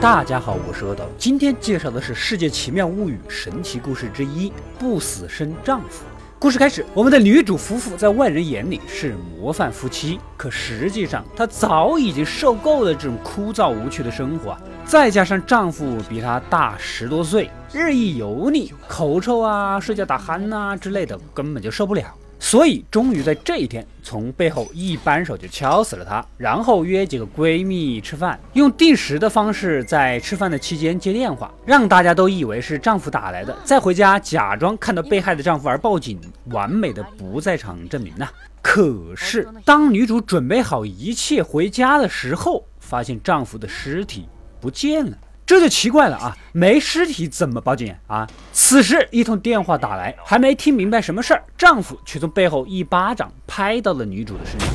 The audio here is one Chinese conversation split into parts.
大家好，我是阿斗，今天介绍的是《世界奇妙物语》神奇故事之一——不死身丈夫。故事开始，我们的女主夫妇在外人眼里是模范夫妻，可实际上她早已经受够了这种枯燥无趣的生活。再加上丈夫比她大十多岁，日益油腻、口臭啊、睡觉打鼾呐之类的，根本就受不了。所以，终于在这一天，从背后一扳手就敲死了她，然后约几个闺蜜吃饭，用定时的方式在吃饭的期间接电话，让大家都以为是丈夫打来的，再回家假装看到被害的丈夫而报警，完美的不在场证明呐。可是，当女主准备好一切回家的时候，发现丈夫的尸体不见了。这就奇怪了啊！没尸体怎么报警啊？此时一通电话打来，还没听明白什么事儿，丈夫却从背后一巴掌拍到了女主的身上。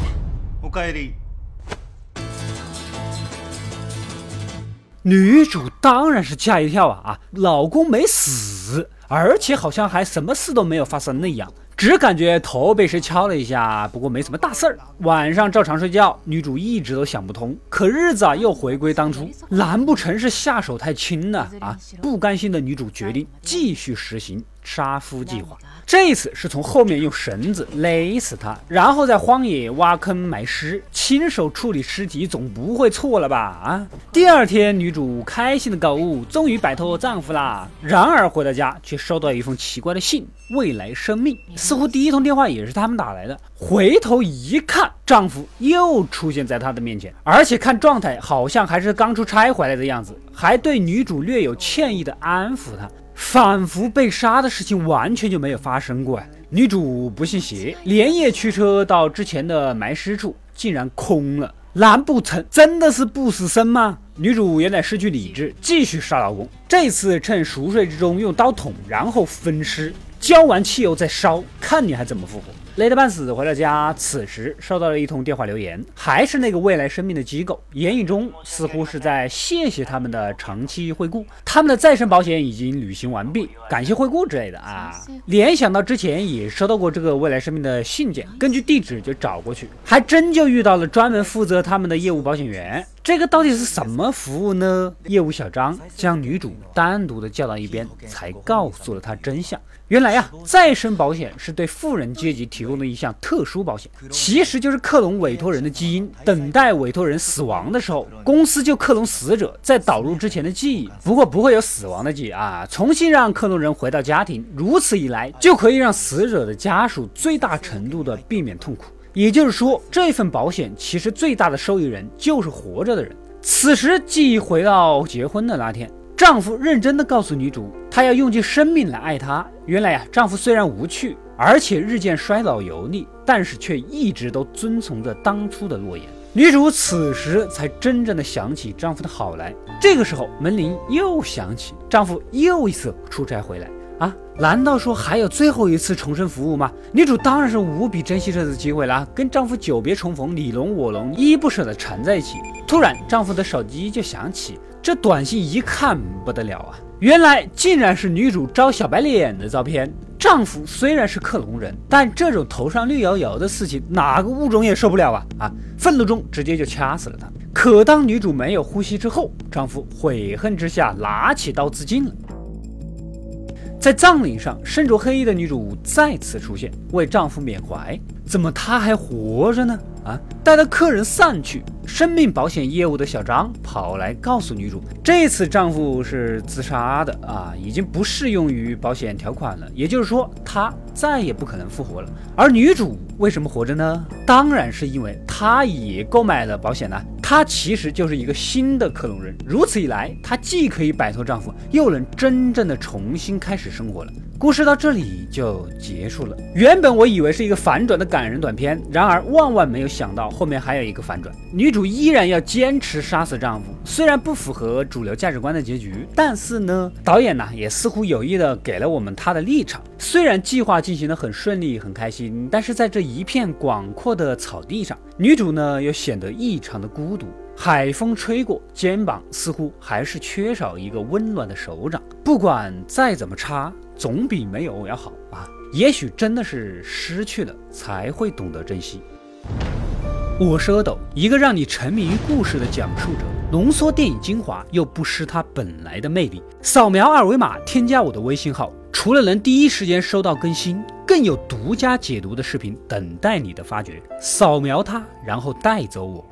女主当然是吓一跳啊啊！老公没死，而且好像还什么事都没有发生那样。只感觉头被谁敲了一下，不过没什么大事儿。晚上照常睡觉，女主一直都想不通。可日子啊又回归当初，难不成是下手太轻了啊？不甘心的女主决定继续实行杀夫计划。这次是从后面用绳子勒死他，然后在荒野挖坑埋尸，亲手处理尸体总不会错了吧？啊！第二天，女主开心的购物，终于摆脱丈夫啦。然而回到家，却收到一封奇怪的信：未来生命。似乎第一通电话也是他们打来的。回头一看，丈夫又出现在她的面前，而且看状态好像还是刚出差回来的样子，还对女主略有歉意的安抚她。仿佛被杀的事情完全就没有发生过。女主不信邪，连夜驱车到之前的埋尸处，竟然空了。难不成真的是不死身吗？女主也乃失去理智，继续杀老公。这次趁熟睡之中用刀捅，然后分尸，浇完汽油再烧，看你还怎么复活。累得半死，回到家，此时收到了一通电话留言，还是那个未来生命的机构，言语中似乎是在谢谢他们的长期惠顾，他们的再生保险已经履行完毕，感谢惠顾之类的啊。联想到之前也收到过这个未来生命的信件，根据地址就找过去，还真就遇到了专门负责他们的业务保险员。这个到底是什么服务呢？业务小张将女主单独的叫到一边，才告诉了她真相。原来呀，再生保险是对富人阶级提供的一项特殊保险，其实就是克隆委托人的基因，等待委托人死亡的时候，公司就克隆死者，再导入之前的记忆，不过不会有死亡的记忆啊，重新让克隆人回到家庭，如此一来就可以让死者的家属最大程度的避免痛苦。也就是说，这份保险其实最大的受益人就是活着的人。此时记忆回到结婚的那天。丈夫认真地告诉女主，她要用尽生命来爱他。原来呀，丈夫虽然无趣，而且日渐衰老油腻，但是却一直都遵从着当初的诺言。女主此时才真正的想起丈夫的好来。这个时候，门铃又响起，丈夫又一次出差回来啊？难道说还有最后一次重生服务吗？女主当然是无比珍惜这次机会了，跟丈夫久别重逢，你侬我侬，依依不舍地缠在一起。突然，丈夫的手机就响起。这短信一看不得了啊！原来竟然是女主招小白脸的照片。丈夫虽然是克隆人，但这种头上绿油油的事情，哪个物种也受不了啊！啊！愤怒中直接就掐死了他。可当女主没有呼吸之后，丈夫悔恨之下拿起刀自尽了。在葬礼上，身着黑衣的女主再次出现，为丈夫缅怀。怎么她还活着呢？啊！待到客人散去，生命保险业务的小张跑来告诉女主，这次丈夫是自杀的啊，已经不适用于保险条款了。也就是说，他再也不可能复活了。而女主为什么活着呢？当然是因为她也购买了保险呢。她其实就是一个新的克隆人，如此一来，她既可以摆脱丈夫，又能真正的重新开始生活了。故事到这里就结束了。原本我以为是一个反转的感人短片，然而万万没有想到后面还有一个反转。女主依然要坚持杀死丈夫，虽然不符合主流价值观的结局，但是呢，导演呢也似乎有意的给了我们她的立场。虽然计划进行的很顺利、很开心，但是在这一片广阔的草地上，女主呢又显得异常的孤独。海风吹过，肩膀似乎还是缺少一个温暖的手掌。不管再怎么差，总比没有要好啊！也许真的是失去了才会懂得珍惜。我是阿斗，一个让你沉迷于故事的讲述者，浓缩电影精华又不失它本来的魅力。扫描二维码添加我的微信号，除了能第一时间收到更新。更有独家解读的视频等待你的发掘扫描它然后带走我。